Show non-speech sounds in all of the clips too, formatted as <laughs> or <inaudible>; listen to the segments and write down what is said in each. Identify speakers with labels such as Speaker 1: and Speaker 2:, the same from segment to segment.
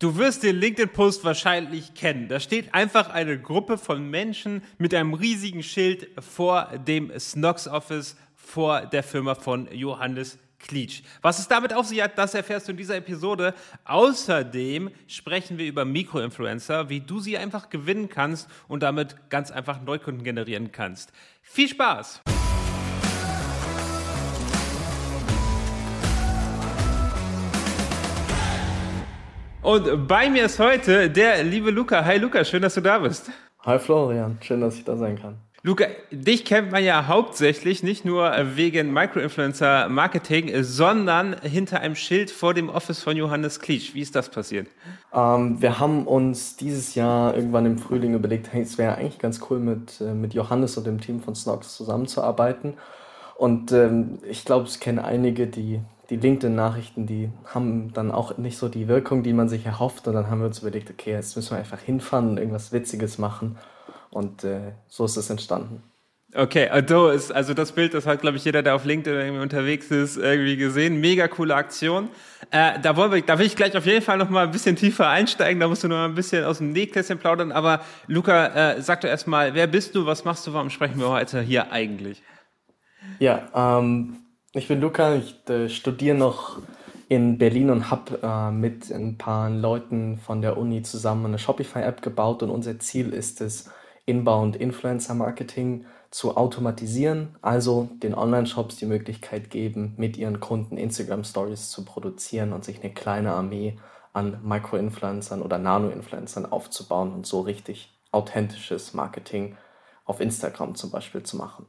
Speaker 1: Du wirst den LinkedIn-Post wahrscheinlich kennen. Da steht einfach eine Gruppe von Menschen mit einem riesigen Schild vor dem Snox-Office vor der Firma von Johannes Klitsch. Was es damit auf sich hat, das erfährst du in dieser Episode. Außerdem sprechen wir über Mikroinfluencer, wie du sie einfach gewinnen kannst und damit ganz einfach Neukunden generieren kannst. Viel Spaß! Und bei mir ist heute der liebe Luca. Hi Luca, schön, dass du da bist.
Speaker 2: Hi Florian, schön, dass ich da sein kann.
Speaker 1: Luca, dich kennt man ja hauptsächlich nicht nur wegen Microinfluencer Marketing, sondern hinter einem Schild vor dem Office von Johannes Klitsch. Wie ist das passiert?
Speaker 2: Ähm, wir haben uns dieses Jahr irgendwann im Frühling überlegt, hey, es wäre eigentlich ganz cool, mit, äh, mit Johannes und dem Team von Snox zusammenzuarbeiten. Und ähm, ich glaube, es kennen einige, die die LinkedIn-Nachrichten, die haben dann auch nicht so die Wirkung, die man sich erhofft. Und dann haben wir uns überlegt, okay, jetzt müssen wir einfach hinfahren und irgendwas Witziges machen. Und äh, so ist es entstanden.
Speaker 1: Okay, also, ist, also das Bild, das hat, glaube ich, jeder, der auf LinkedIn irgendwie unterwegs ist, irgendwie gesehen. Mega coole Aktion. Äh, da, wollen wir, da will ich gleich auf jeden Fall noch mal ein bisschen tiefer einsteigen. Da musst du noch mal ein bisschen aus dem Nähkästchen plaudern. Aber Luca, äh, sag doch erstmal, wer bist du, was machst du, warum sprechen wir heute hier eigentlich?
Speaker 2: Ja, ähm, ich bin Luca, ich äh, studiere noch in Berlin und habe äh, mit ein paar Leuten von der Uni zusammen eine Shopify-App gebaut und unser Ziel ist es, Inbound Influencer Marketing zu automatisieren, also den Online-Shops die Möglichkeit geben, mit ihren Kunden Instagram Stories zu produzieren und sich eine kleine Armee an Micro-Influencern oder Nano-Influencern aufzubauen und so richtig authentisches Marketing auf Instagram zum Beispiel zu machen.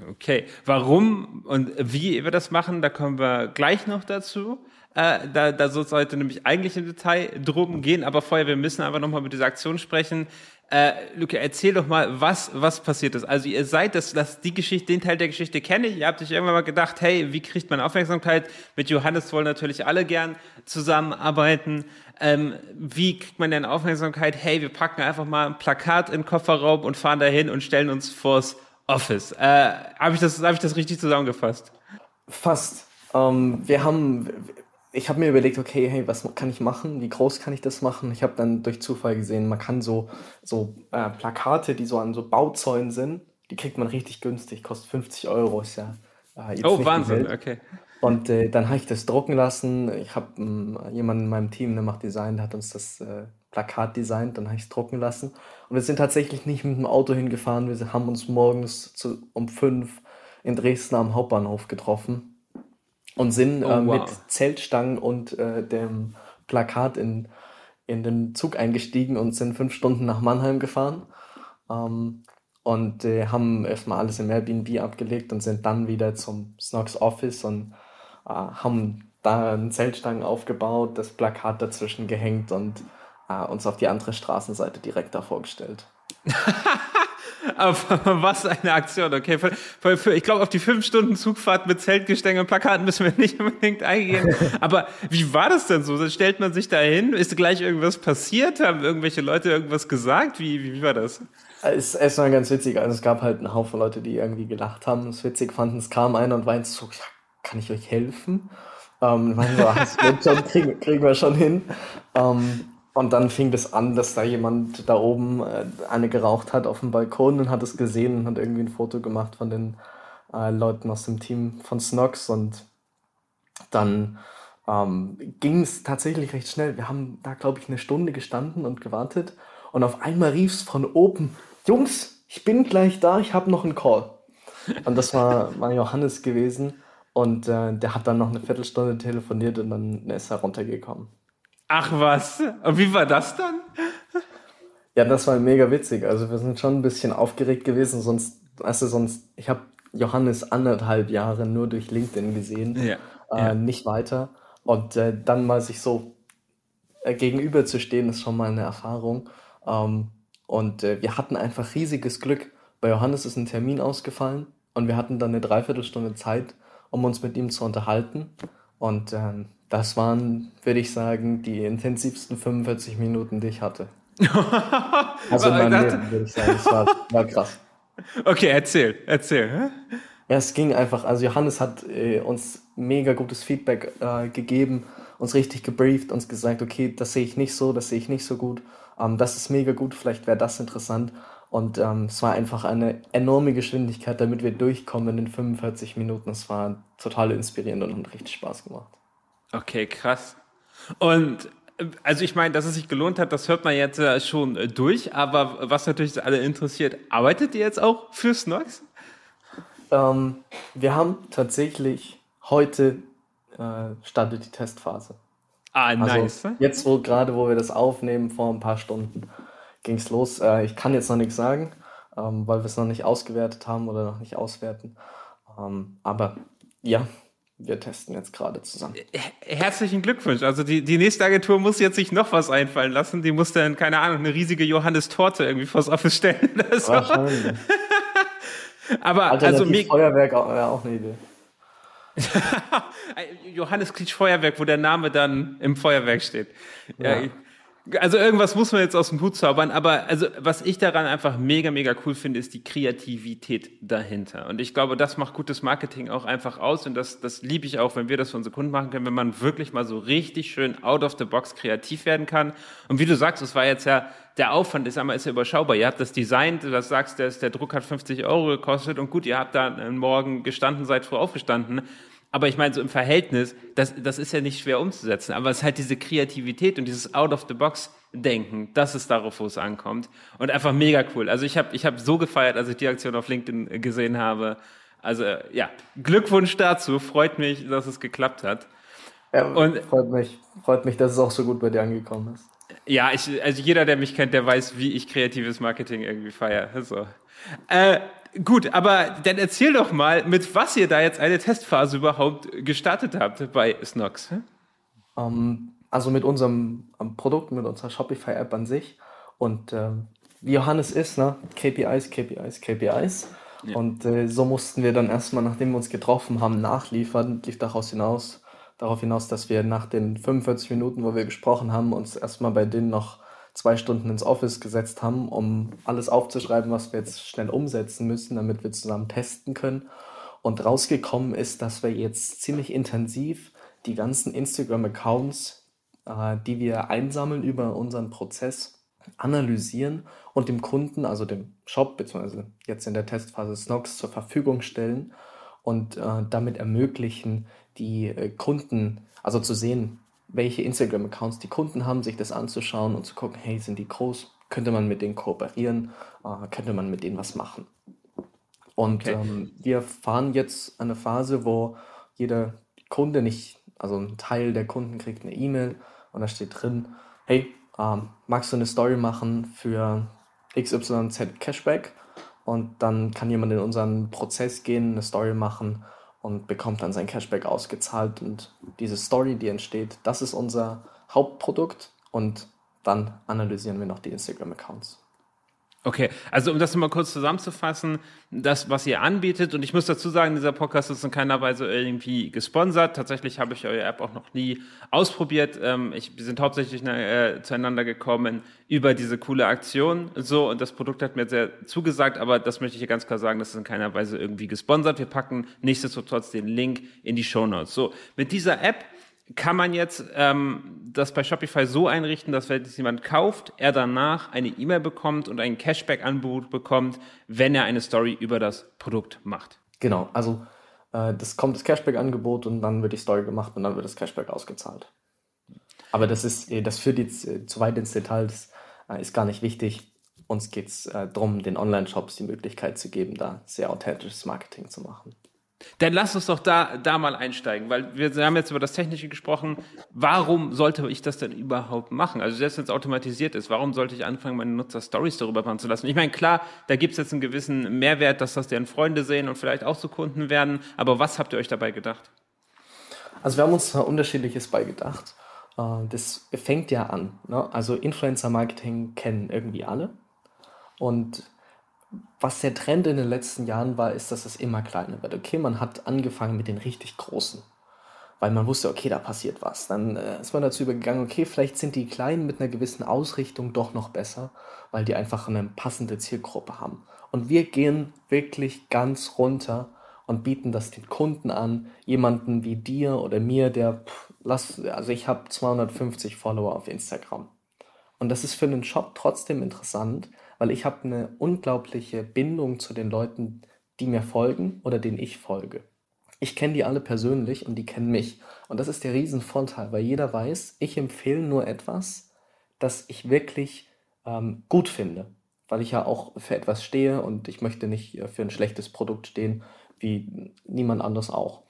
Speaker 1: Okay, warum und wie wir das machen, da kommen wir gleich noch dazu. Äh, da, da soll es heute nämlich eigentlich im Detail drum gehen, aber vorher, wir müssen einfach nochmal mit dieser Aktion sprechen. Äh, Luke, erzähl doch mal, was, was passiert ist. Also ihr seid, das, das, die Geschichte, den Teil der Geschichte kenne ich. Ihr habt euch irgendwann mal gedacht, hey, wie kriegt man Aufmerksamkeit? Mit Johannes wollen natürlich alle gern zusammenarbeiten. Ähm, wie kriegt man denn Aufmerksamkeit? Hey, wir packen einfach mal ein Plakat in den Kofferraum und fahren dahin und stellen uns vors Office. Äh, habe ich, das, hab ich das richtig zusammengefasst?
Speaker 2: Fast. Ähm, wir haben, ich habe mir überlegt, okay, hey, was kann ich machen? Wie groß kann ich das machen? Ich habe dann durch Zufall gesehen, man kann so, so äh, Plakate, die so an so Bauzäunen sind, die kriegt man richtig günstig, kostet 50 Euro. Ist ja
Speaker 1: äh, jetzt Oh, Wahnsinn, okay.
Speaker 2: Und äh, dann habe ich das drucken lassen. Ich habe ähm, jemanden in meinem Team, der macht Design, der hat uns das äh, Plakat designt, dann habe ich es drucken lassen. Und wir sind tatsächlich nicht mit dem Auto hingefahren, wir haben uns morgens zu, um fünf in Dresden am Hauptbahnhof getroffen und sind oh, äh, wow. mit Zeltstangen und äh, dem Plakat in, in den Zug eingestiegen und sind fünf Stunden nach Mannheim gefahren. Ähm, und äh, haben erstmal alles im Airbnb abgelegt und sind dann wieder zum Snox Office und haben da einen Zeltstangen aufgebaut, das Plakat dazwischen gehängt und äh, uns auf die andere Straßenseite direkt da vorgestellt. <laughs>
Speaker 1: was eine Aktion, okay. Für, für, für, ich glaube, auf die fünf Stunden Zugfahrt mit Zeltgestänge und Plakaten müssen wir <laughs> nicht unbedingt eingehen. Aber wie war das denn so? Dann stellt man sich da hin? Ist gleich irgendwas passiert? Haben irgendwelche Leute irgendwas gesagt? Wie, wie, wie war das?
Speaker 2: Es, es war ganz witzig. Also es gab halt einen Haufen Leute, die irgendwie gelacht haben, es witzig fanden. Es kam einer und weinte so, ja, kann ich euch helfen? Ähm, meinen so, schon, kriegen, kriegen wir schon hin. Ähm, und dann fing das an, dass da jemand da oben äh, eine geraucht hat auf dem Balkon und hat es gesehen und hat irgendwie ein Foto gemacht von den äh, Leuten aus dem Team von Snox und dann ähm, ging es tatsächlich recht schnell. Wir haben da, glaube ich, eine Stunde gestanden und gewartet und auf einmal rief es von oben, Jungs, ich bin gleich da, ich habe noch einen Call. Und das war, war Johannes gewesen und äh, der hat dann noch eine Viertelstunde telefoniert und dann ist er runtergekommen.
Speaker 1: Ach was. Und wie war das dann?
Speaker 2: Ja, das war mega witzig. Also wir sind schon ein bisschen aufgeregt gewesen, sonst, also sonst, ich habe Johannes anderthalb Jahre nur durch LinkedIn gesehen, ja, äh, ja. nicht weiter. Und äh, dann mal sich so äh, gegenüber zu stehen, ist schon mal eine Erfahrung. Ähm, und äh, wir hatten einfach riesiges Glück. Bei Johannes ist ein Termin ausgefallen und wir hatten dann eine Dreiviertelstunde Zeit, um uns mit ihm zu unterhalten. Und ähm, das waren, würde ich sagen, die intensivsten 45 Minuten, die ich hatte. <laughs> also in meinem Leben, würde ich sagen. Das war, war krass.
Speaker 1: Okay, erzähl, erzähl.
Speaker 2: Ja, es ging einfach, also Johannes hat äh, uns mega gutes Feedback äh, gegeben uns richtig gebrieft, uns gesagt, okay, das sehe ich nicht so, das sehe ich nicht so gut, ähm, das ist mega gut, vielleicht wäre das interessant. Und ähm, es war einfach eine enorme Geschwindigkeit, damit wir durchkommen in den 45 Minuten. Es war total inspirierend und hat richtig Spaß gemacht.
Speaker 1: Okay, krass. Und also ich meine, dass es sich gelohnt hat, das hört man jetzt äh, schon äh, durch, aber was natürlich alle interessiert, arbeitet ihr jetzt auch für Snox?
Speaker 2: Ähm, wir haben tatsächlich heute äh, startet die Testphase.
Speaker 1: Ah, also nice.
Speaker 2: Jetzt, wo gerade, wo wir das aufnehmen, vor ein paar Stunden ging es los. Äh, ich kann jetzt noch nichts sagen, ähm, weil wir es noch nicht ausgewertet haben oder noch nicht auswerten. Ähm, aber ja, wir testen jetzt gerade zusammen.
Speaker 1: Herzlichen Glückwunsch. Also die, die nächste Agentur muss jetzt sich noch was einfallen lassen. Die muss dann, keine Ahnung, eine riesige Johannes-Torte irgendwie vors Office stellen. So. Wahrscheinlich. <laughs> Aber also
Speaker 2: mir Feuerwerk wäre auch eine Idee. <laughs>
Speaker 1: Johannes Klitsch Feuerwerk, wo der Name dann im Feuerwerk steht. Ja. ja also irgendwas muss man jetzt aus dem Hut zaubern, aber also was ich daran einfach mega, mega cool finde, ist die Kreativität dahinter. Und ich glaube, das macht gutes Marketing auch einfach aus und das, das liebe ich auch, wenn wir das für unsere Kunden machen können, wenn man wirklich mal so richtig schön out of the box kreativ werden kann. Und wie du sagst, es war jetzt ja, der Aufwand ist einmal ist ja überschaubar. Ihr habt das designt, du das sagst, der, der Druck hat 50 Euro gekostet und gut, ihr habt da Morgen gestanden, seid früh aufgestanden. Aber ich meine, so im Verhältnis, das, das ist ja nicht schwer umzusetzen. Aber es ist halt diese Kreativität und dieses Out-of-the-Box-Denken, das ist darauf, wo es ankommt. Und einfach mega cool. Also ich habe ich hab so gefeiert, als ich die Aktion auf LinkedIn gesehen habe. Also ja, Glückwunsch dazu. Freut mich, dass es geklappt hat.
Speaker 2: Ja, und, freut mich. Freut mich, dass es auch so gut bei dir angekommen ist.
Speaker 1: Ja, ich, also jeder, der mich kennt, der weiß, wie ich kreatives Marketing irgendwie feiere. So. Äh, Gut, aber dann erzähl doch mal, mit was ihr da jetzt eine Testphase überhaupt gestartet habt bei Snox.
Speaker 2: Um, ähm, also mit unserem um, Produkt, mit unserer Shopify-App an sich. Und äh, wie Johannes ist, ne? KPIs, KPIs, KPIs. Ja. Und äh, so mussten wir dann erstmal, nachdem wir uns getroffen haben, nachliefern. Lief daraus hinaus, darauf hinaus, dass wir nach den 45 Minuten, wo wir gesprochen haben, uns erstmal bei denen noch zwei Stunden ins Office gesetzt haben, um alles aufzuschreiben, was wir jetzt schnell umsetzen müssen, damit wir zusammen testen können. Und rausgekommen ist, dass wir jetzt ziemlich intensiv die ganzen Instagram-Accounts, äh, die wir einsammeln über unseren Prozess, analysieren und dem Kunden, also dem Shop, beziehungsweise jetzt in der Testphase Snox zur Verfügung stellen und äh, damit ermöglichen, die äh, Kunden, also zu sehen, welche Instagram-Accounts die Kunden haben, sich das anzuschauen und zu gucken, hey, sind die groß? Könnte man mit denen kooperieren? Äh, könnte man mit denen was machen? Und okay. ähm, wir fahren jetzt eine Phase, wo jeder Kunde nicht, also ein Teil der Kunden kriegt eine E-Mail und da steht drin, hey, ähm, magst du eine Story machen für XYZ Cashback? Und dann kann jemand in unseren Prozess gehen, eine Story machen und bekommt dann sein Cashback ausgezahlt. Und diese Story, die entsteht, das ist unser Hauptprodukt und dann analysieren wir noch die Instagram-Accounts.
Speaker 1: Okay, also um das nochmal kurz zusammenzufassen, das, was ihr anbietet, und ich muss dazu sagen, dieser Podcast ist in keiner Weise irgendwie gesponsert. Tatsächlich habe ich eure App auch noch nie ausprobiert. Ähm, ich, wir sind hauptsächlich äh, zueinander gekommen über diese coole Aktion. So, und das Produkt hat mir sehr zugesagt, aber das möchte ich hier ganz klar sagen, das ist in keiner Weise irgendwie gesponsert. Wir packen nichtsdestotrotz den Link in die Show Notes. So, mit dieser App kann man jetzt ähm, das bei Shopify so einrichten, dass wenn es jemand kauft, er danach eine E-Mail bekommt und ein Cashback-Angebot bekommt, wenn er eine Story über das Produkt macht.
Speaker 2: Genau, also äh, das kommt das Cashback-Angebot und dann wird die Story gemacht und dann wird das Cashback ausgezahlt. Aber das ist, äh, das führt jetzt äh, zu weit ins Detail, das äh, ist gar nicht wichtig. Uns geht es darum, den Online-Shops die Möglichkeit zu geben, da sehr authentisches Marketing zu machen.
Speaker 1: Dann lass uns doch da, da mal einsteigen, weil wir haben jetzt über das Technische gesprochen. Warum sollte ich das denn überhaupt machen? Also selbst wenn es automatisiert ist, warum sollte ich anfangen, meine Nutzer Stories darüber machen zu lassen? Ich meine, klar, da gibt es jetzt einen gewissen Mehrwert, dass das deren Freunde sehen und vielleicht auch zu Kunden werden. Aber was habt ihr euch dabei gedacht?
Speaker 2: Also wir haben uns unterschiedliches beigedacht. Äh, das fängt ja an. Ne? Also Influencer-Marketing kennen irgendwie alle. Und was der Trend in den letzten Jahren war, ist, dass es immer kleiner wird. Okay, man hat angefangen mit den richtig großen, weil man wusste, okay, da passiert was. Dann äh, ist man dazu übergegangen, okay, vielleicht sind die Kleinen mit einer gewissen Ausrichtung doch noch besser, weil die einfach eine passende Zielgruppe haben. Und wir gehen wirklich ganz runter und bieten das den Kunden an, jemanden wie dir oder mir, der lass, also ich habe 250 Follower auf Instagram. Und das ist für einen Shop trotzdem interessant, weil ich habe eine unglaubliche Bindung zu den Leuten, die mir folgen oder denen ich folge. Ich kenne die alle persönlich und die kennen mich. Und das ist der Riesenvorteil, weil jeder weiß, ich empfehle nur etwas, das ich wirklich ähm, gut finde. Weil ich ja auch für etwas stehe und ich möchte nicht äh, für ein schlechtes Produkt stehen, wie niemand anderes auch.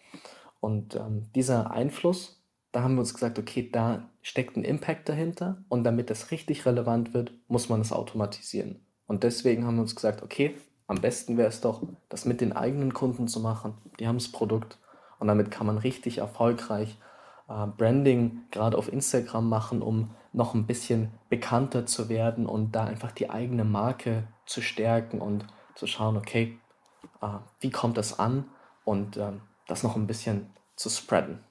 Speaker 2: Und ähm, dieser Einfluss, da haben wir uns gesagt, okay, da steckt ein Impact dahinter und damit das richtig relevant wird, muss man es automatisieren. Und deswegen haben wir uns gesagt, okay, am besten wäre es doch, das mit den eigenen Kunden zu machen. Die haben das Produkt und damit kann man richtig erfolgreich äh, Branding gerade auf Instagram machen, um noch ein bisschen bekannter zu werden und da einfach die eigene Marke zu stärken und zu schauen, okay, äh, wie kommt das an und äh, das noch ein bisschen zu spreaden.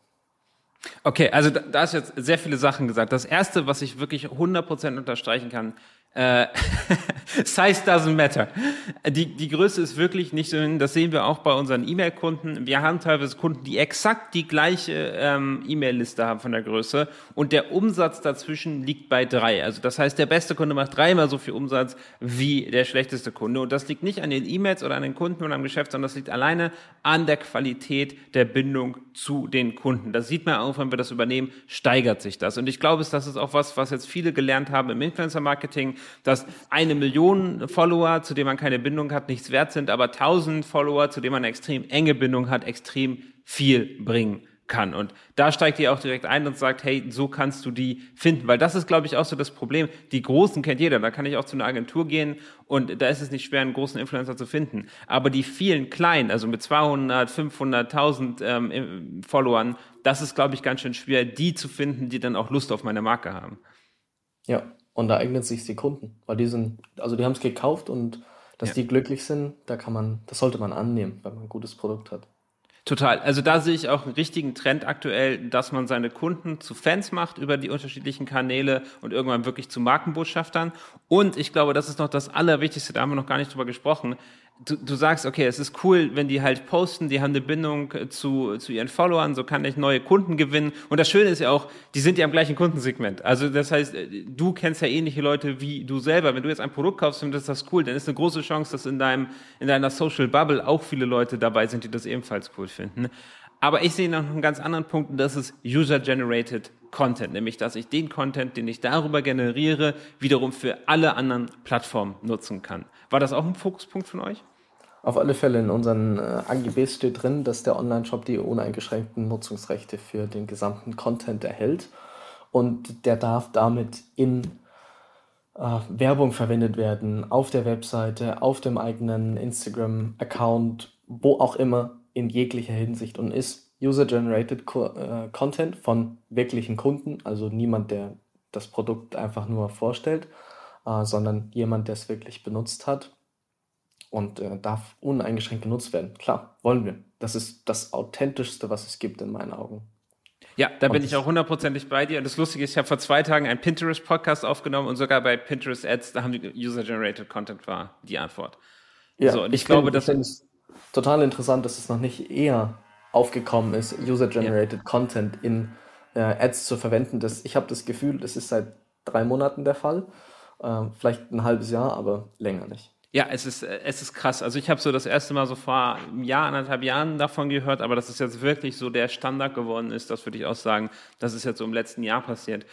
Speaker 1: Okay, also da, da hast jetzt sehr viele Sachen gesagt. Das erste, was ich wirklich 100% unterstreichen kann, <laughs> Size doesn't matter. Die, die Größe ist wirklich nicht so, das sehen wir auch bei unseren E-Mail-Kunden. Wir haben teilweise Kunden, die exakt die gleiche ähm, E-Mail-Liste haben von der Größe und der Umsatz dazwischen liegt bei drei. Also das heißt, der beste Kunde macht dreimal so viel Umsatz wie der schlechteste Kunde. Und das liegt nicht an den E-Mails oder an den Kunden oder am Geschäft, sondern das liegt alleine an der Qualität der Bindung zu den Kunden. Das sieht man auch, wenn wir das übernehmen, steigert sich das. Und ich glaube, das ist auch was, was jetzt viele gelernt haben im Influencer-Marketing, dass eine Million Follower, zu denen man keine Bindung hat, nichts wert sind, aber tausend Follower, zu denen man eine extrem enge Bindung hat, extrem viel bringen kann. Und da steigt ihr auch direkt ein und sagt, hey, so kannst du die finden. Weil das ist, glaube ich, auch so das Problem. Die Großen kennt jeder. Da kann ich auch zu einer Agentur gehen und da ist es nicht schwer, einen großen Influencer zu finden. Aber die vielen kleinen, also mit 200, 500, 1000 ähm, Followern, das ist, glaube ich, ganz schön schwer, die zu finden, die dann auch Lust auf meine Marke haben.
Speaker 2: Ja, und da eignen sich die Kunden, weil die sind, also die haben es gekauft und dass ja. die glücklich sind, da kann man, das sollte man annehmen, wenn man ein gutes Produkt hat.
Speaker 1: Total. Also da sehe ich auch einen richtigen Trend aktuell, dass man seine Kunden zu Fans macht über die unterschiedlichen Kanäle und irgendwann wirklich zu Markenbotschaftern. Und ich glaube, das ist noch das Allerwichtigste, da haben wir noch gar nicht drüber gesprochen du, du sagst, okay, es ist cool, wenn die halt posten, die haben eine Bindung zu, zu ihren Followern, so kann ich neue Kunden gewinnen. Und das Schöne ist ja auch, die sind ja im gleichen Kundensegment. Also das heißt, du kennst ja ähnliche Leute wie du selber. Wenn du jetzt ein Produkt kaufst, findest das cool, dann ist eine große Chance, dass in deinem, in deiner Social Bubble auch viele Leute dabei sind, die das ebenfalls cool finden. Aber ich sehe noch einen ganz anderen Punkt und das ist User-Generated Content, nämlich dass ich den Content, den ich darüber generiere, wiederum für alle anderen Plattformen nutzen kann. War das auch ein Fokuspunkt von euch?
Speaker 2: Auf alle Fälle in unseren äh, AGBs steht drin, dass der Online-Shop die uneingeschränkten Nutzungsrechte für den gesamten Content erhält. Und der darf damit in äh, Werbung verwendet werden, auf der Webseite, auf dem eigenen Instagram-Account, wo auch immer, in jeglicher Hinsicht und ist User-Generated Co äh, Content von wirklichen Kunden, also niemand, der das Produkt einfach nur vorstellt, äh, sondern jemand, der es wirklich benutzt hat und äh, darf uneingeschränkt genutzt werden. Klar, wollen wir. Das ist das Authentischste, was es gibt in meinen Augen.
Speaker 1: Ja, da bin ich auch hundertprozentig bei dir. Und das Lustige ist, ich habe vor zwei Tagen einen Pinterest-Podcast aufgenommen und sogar bei Pinterest Ads, da haben die User-Generated Content war die Antwort.
Speaker 2: Ja, so, und ich, ich glaube, das ist total interessant, dass es noch nicht eher aufgekommen ist, User-Generated ja. Content in äh, Ads zu verwenden. Das, ich habe das Gefühl, das ist seit drei Monaten der Fall. Äh, vielleicht ein halbes Jahr, aber länger nicht.
Speaker 1: Ja, es ist, es ist krass. Also ich habe so das erste Mal so vor einem Jahr, anderthalb Jahren davon gehört, aber dass es jetzt wirklich so der Standard geworden ist, das würde ich auch sagen, das ist jetzt so im letzten Jahr passiert.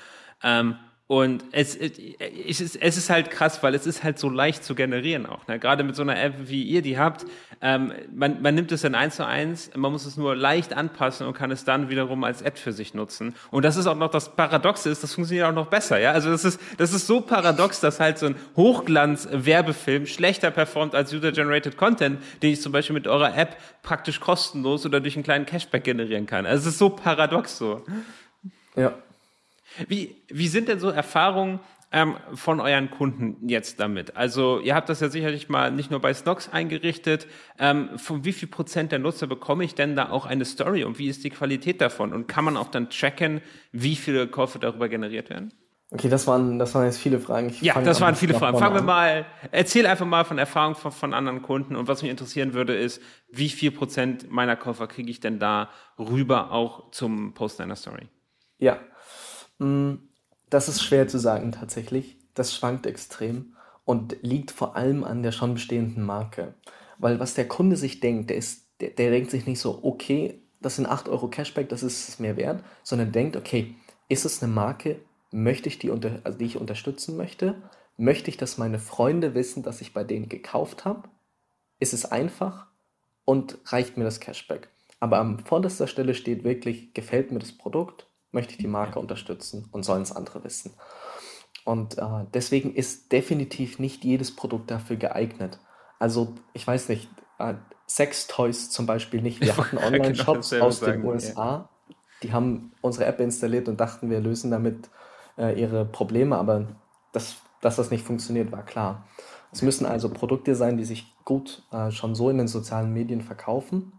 Speaker 1: Ähm, und es, es, ist, es ist halt krass, weil es ist halt so leicht zu generieren auch. Ne? Gerade mit so einer App, wie ihr die habt, ähm, man, man nimmt es dann eins zu eins, man muss es nur leicht anpassen und kann es dann wiederum als App für sich nutzen. Und das ist auch noch das Paradoxe ist, das funktioniert auch noch besser. Ja, also das ist das ist so paradox, dass halt so ein Hochglanz-Werbefilm schlechter performt als User-Generated Content, den ich zum Beispiel mit eurer App praktisch kostenlos oder durch einen kleinen Cashback generieren kann. Also es ist so paradox so.
Speaker 2: Ja.
Speaker 1: Wie, wie sind denn so Erfahrungen ähm, von euren Kunden jetzt damit? Also ihr habt das ja sicherlich mal nicht nur bei Stocks eingerichtet. Ähm, von wie viel Prozent der Nutzer bekomme ich denn da auch eine Story und wie ist die Qualität davon? Und kann man auch dann tracken, wie viele Käufe darüber generiert werden?
Speaker 2: Okay, das waren, das waren jetzt viele Fragen.
Speaker 1: Ich ja, das waren viele Fragen. Fangen wir mal, erzähl einfach mal von Erfahrungen von, von, anderen Kunden und was mich interessieren würde ist, wie viel Prozent meiner Käufer kriege ich denn da rüber auch zum Post einer Story?
Speaker 2: Ja, das ist schwer zu sagen tatsächlich. Das schwankt extrem und liegt vor allem an der schon bestehenden Marke. Weil was der Kunde sich denkt, der, ist, der, der denkt sich nicht so, okay, das sind 8 Euro Cashback, das ist es mir wert, sondern denkt, okay, ist es eine Marke, möchte ich die, unter, also die ich unterstützen möchte? Möchte ich, dass meine Freunde wissen, dass ich bei denen gekauft habe? Ist es einfach und reicht mir das Cashback? Aber an vorderster Stelle steht wirklich, gefällt mir das Produkt, möchte ich die Marke unterstützen und sollen es andere wissen. Und äh, deswegen ist definitiv nicht jedes Produkt dafür geeignet. Also, ich weiß nicht, äh, Sex-Toys zum Beispiel nicht. Wir <laughs> hatten genau Online-Shops genau aus den USA, ja. die haben unsere App installiert und dachten, wir lösen damit äh, ihre Probleme, aber das, dass das nicht funktioniert, war klar. Es müssen also Produkte sein, die sich gut äh, schon so in den sozialen Medien verkaufen.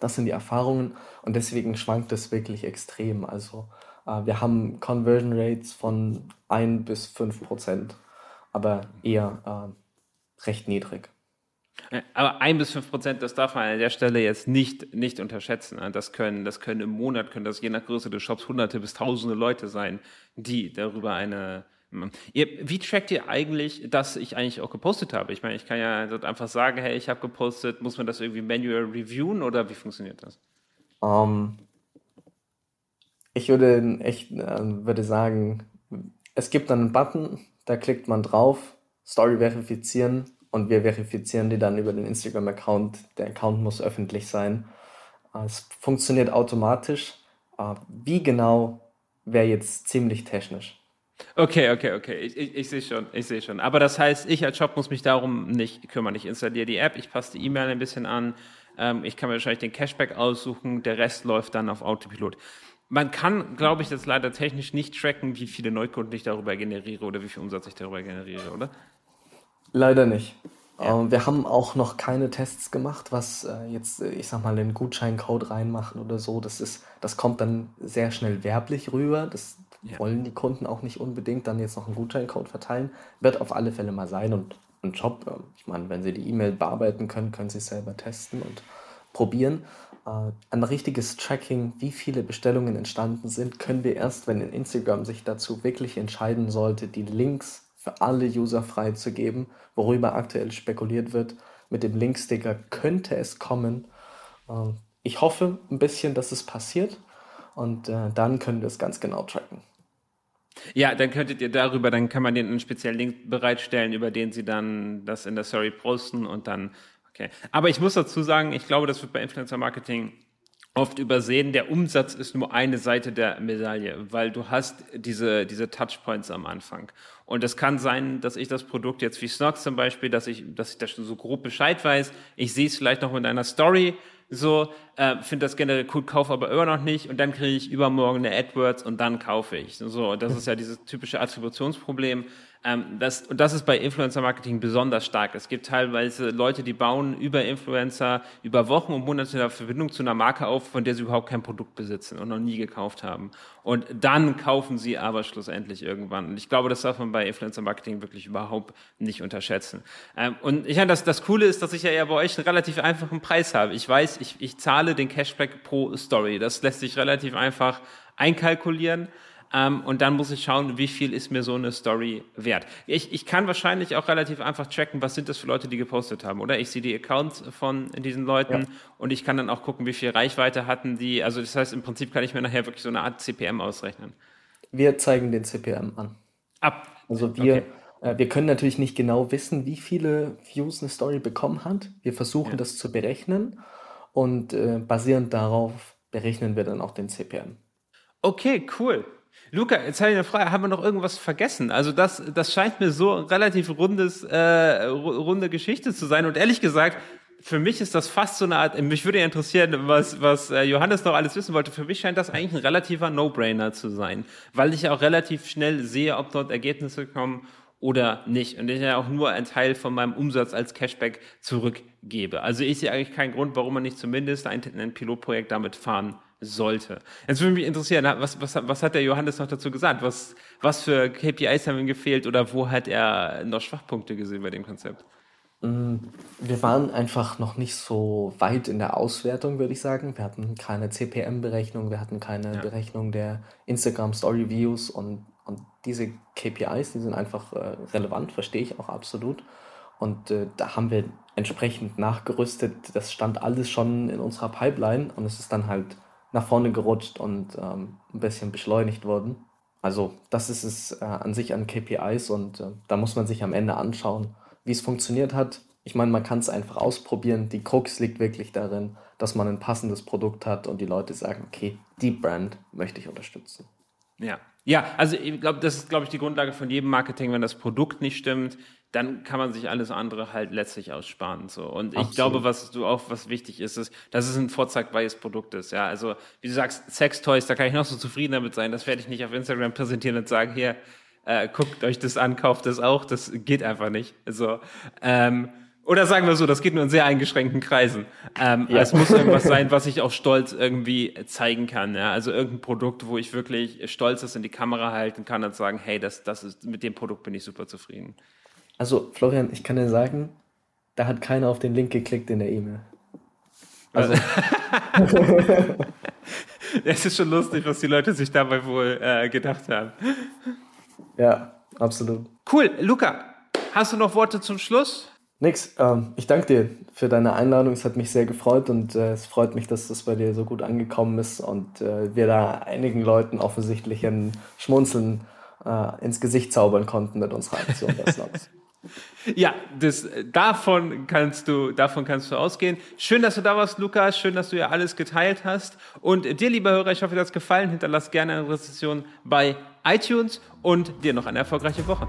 Speaker 2: Das sind die Erfahrungen und deswegen schwankt es wirklich extrem. Also äh, wir haben Conversion Rates von 1 bis 5 Prozent, aber eher äh, recht niedrig.
Speaker 1: Aber ein bis fünf Prozent, das darf man an der Stelle jetzt nicht, nicht unterschätzen. Das können, das können im Monat, können das je nach Größe des Shops hunderte bis tausende Leute sein, die darüber eine, wie trackt ihr eigentlich, dass ich eigentlich auch gepostet habe? Ich meine, ich kann ja einfach sagen, hey, ich habe gepostet, muss man das irgendwie manual reviewen oder wie funktioniert das?
Speaker 2: Um, ähm, ich würde echt äh, würde sagen, es gibt dann einen Button, da klickt man drauf, Story verifizieren und wir verifizieren die dann über den Instagram-Account. Der Account muss öffentlich sein. Äh, es funktioniert automatisch. Äh, wie genau wäre jetzt ziemlich technisch.
Speaker 1: Okay, okay, okay. Ich, ich, ich sehe schon, ich sehe schon. Aber das heißt, ich als Shop muss mich darum nicht kümmern. Ich installiere die App, ich passe die E-Mail ein bisschen an, ähm, ich kann mir wahrscheinlich den Cashback aussuchen, der Rest läuft dann auf Autopilot. Man kann, glaube ich, jetzt leider technisch nicht tracken, wie viele Neukunden ich darüber generiere oder wie viel Umsatz ich darüber generiere, oder?
Speaker 2: Leider nicht. Ja. Ähm, wir haben auch noch keine Tests gemacht, was äh, jetzt, äh, ich sag mal, den Gutscheincode reinmachen oder so. Das ist, das kommt dann sehr schnell werblich rüber. Das ja. wollen die Kunden auch nicht unbedingt dann jetzt noch einen Gutscheincode verteilen. Wird auf alle Fälle mal sein und ein Job. Ähm, ich meine, wenn Sie die E-Mail bearbeiten können, können Sie es selber testen und probieren. Äh, ein richtiges Tracking, wie viele Bestellungen entstanden sind, können wir erst, wenn Instagram sich dazu wirklich entscheiden sollte, die Links für alle User freizugeben, worüber aktuell spekuliert wird. Mit dem Linksticker könnte es kommen. Äh, ich hoffe ein bisschen, dass es passiert und äh, dann können wir es ganz genau tracken.
Speaker 1: Ja, dann könntet ihr darüber, dann kann man den einen speziellen Link bereitstellen, über den sie dann das in der Story posten und dann, okay. Aber ich muss dazu sagen, ich glaube, das wird bei Influencer Marketing oft übersehen. Der Umsatz ist nur eine Seite der Medaille, weil du hast diese, diese Touchpoints am Anfang. Und es kann sein, dass ich das Produkt jetzt wie Snox zum Beispiel, dass ich, dass ich da schon so grob Bescheid weiß. Ich sehe es vielleicht noch in einer Story, so, äh, finde das generell cool, kaufe aber immer noch nicht und dann kriege ich übermorgen eine AdWords und dann kaufe ich. So, das ist ja dieses typische Attributionsproblem. Ähm, das, und das ist bei Influencer-Marketing besonders stark. Es gibt teilweise Leute, die bauen über Influencer über Wochen und Monate eine Verbindung zu einer Marke auf, von der sie überhaupt kein Produkt besitzen und noch nie gekauft haben. Und dann kaufen sie aber schlussendlich irgendwann. Und ich glaube, das darf man bei Influencer-Marketing wirklich überhaupt nicht unterschätzen. Ähm, und ich meine, das, das Coole ist, dass ich ja eher bei euch einen relativ einfachen Preis habe. Ich weiß, ich, ich zahle den Cashback pro Story. Das lässt sich relativ einfach einkalkulieren. Ähm, und dann muss ich schauen, wie viel ist mir so eine Story wert. Ich, ich kann wahrscheinlich auch relativ einfach tracken, was sind das für Leute, die gepostet haben, oder? Ich sehe die Accounts von diesen Leuten ja. und ich kann dann auch gucken, wie viel Reichweite hatten die. Also das heißt, im Prinzip kann ich mir nachher wirklich so eine Art CPM ausrechnen.
Speaker 2: Wir zeigen den CPM an. Ab. Also wir, okay. äh, wir können natürlich nicht genau wissen, wie viele Views eine Story bekommen hat. Wir versuchen ja. das zu berechnen und äh, basierend darauf berechnen wir dann auch den CPM.
Speaker 1: Okay, cool. Luca, jetzt habe ich eine Frage. Haben wir noch irgendwas vergessen? Also das, das scheint mir so relativ rundes, äh, runde Geschichte zu sein. Und ehrlich gesagt, für mich ist das fast so eine Art, mich würde ja interessieren, was, was äh, Johannes noch alles wissen wollte. Für mich scheint das eigentlich ein relativer No-Brainer zu sein, weil ich auch relativ schnell sehe, ob dort Ergebnisse kommen oder nicht. Und ich ja auch nur einen Teil von meinem Umsatz als Cashback zurückgebe. Also ich sehe eigentlich keinen Grund, warum man nicht zumindest ein, ein Pilotprojekt damit fahren sollte. Jetzt würde mich interessieren, was, was, was hat der Johannes noch dazu gesagt? Was, was für KPIs haben ihm gefehlt oder wo hat er noch Schwachpunkte gesehen bei dem Konzept?
Speaker 2: Mm, wir waren einfach noch nicht so weit in der Auswertung, würde ich sagen. Wir hatten keine CPM-Berechnung, wir hatten keine ja. Berechnung der Instagram-Story-Views und, und diese KPIs, die sind einfach äh, relevant, verstehe ich auch absolut. Und äh, da haben wir entsprechend nachgerüstet. Das stand alles schon in unserer Pipeline und es ist dann halt nach vorne gerutscht und ähm, ein bisschen beschleunigt worden. Also das ist es äh, an sich an KPIs und äh, da muss man sich am Ende anschauen, wie es funktioniert hat. Ich meine, man kann es einfach ausprobieren. Die Krux liegt wirklich darin, dass man ein passendes Produkt hat und die Leute sagen, okay, die Brand möchte ich unterstützen.
Speaker 1: Ja, ja, also ich glaube, das ist, glaube ich, die Grundlage von jedem Marketing. Wenn das Produkt nicht stimmt, dann kann man sich alles andere halt letztlich aussparen. So. Und ich Absolut. glaube, was du auch, was wichtig ist, ist, dass es ein vorzeigbares Produkt ist. Ja, also wie du sagst, Sextoys, da kann ich noch so zufrieden damit sein. Das werde ich nicht auf Instagram präsentieren und sagen, hier, äh, guckt euch das an, kauft das auch, das geht einfach nicht. Also, ähm, oder sagen wir so, das geht nur in sehr eingeschränkten Kreisen. Ähm, ja. Es muss irgendwas sein, was ich auch stolz irgendwie zeigen kann. Ja? Also irgendein Produkt, wo ich wirklich stolz das in die Kamera halten kann und sagen, hey, das, das ist, mit dem Produkt bin ich super zufrieden.
Speaker 2: Also, Florian, ich kann dir sagen, da hat keiner auf den Link geklickt in der E-Mail. Also. <laughs>
Speaker 1: es ist schon lustig, was die Leute sich dabei wohl äh, gedacht haben.
Speaker 2: Ja, absolut.
Speaker 1: Cool. Luca, hast du noch Worte zum Schluss?
Speaker 2: Nix. Ähm, ich danke dir für deine Einladung. Es hat mich sehr gefreut und äh, es freut mich, dass das bei dir so gut angekommen ist und äh, wir da einigen Leuten offensichtlich ein Schmunzeln äh, ins Gesicht zaubern konnten mit unserer Aktion des
Speaker 1: Ja, das, davon, kannst du, davon kannst du ausgehen. Schön, dass du da warst, Lukas. Schön, dass du ja alles geteilt hast. Und dir, lieber Hörer, ich hoffe, dir hat es gefallen. Hinterlass gerne eine Rezession bei iTunes und dir noch eine erfolgreiche Woche.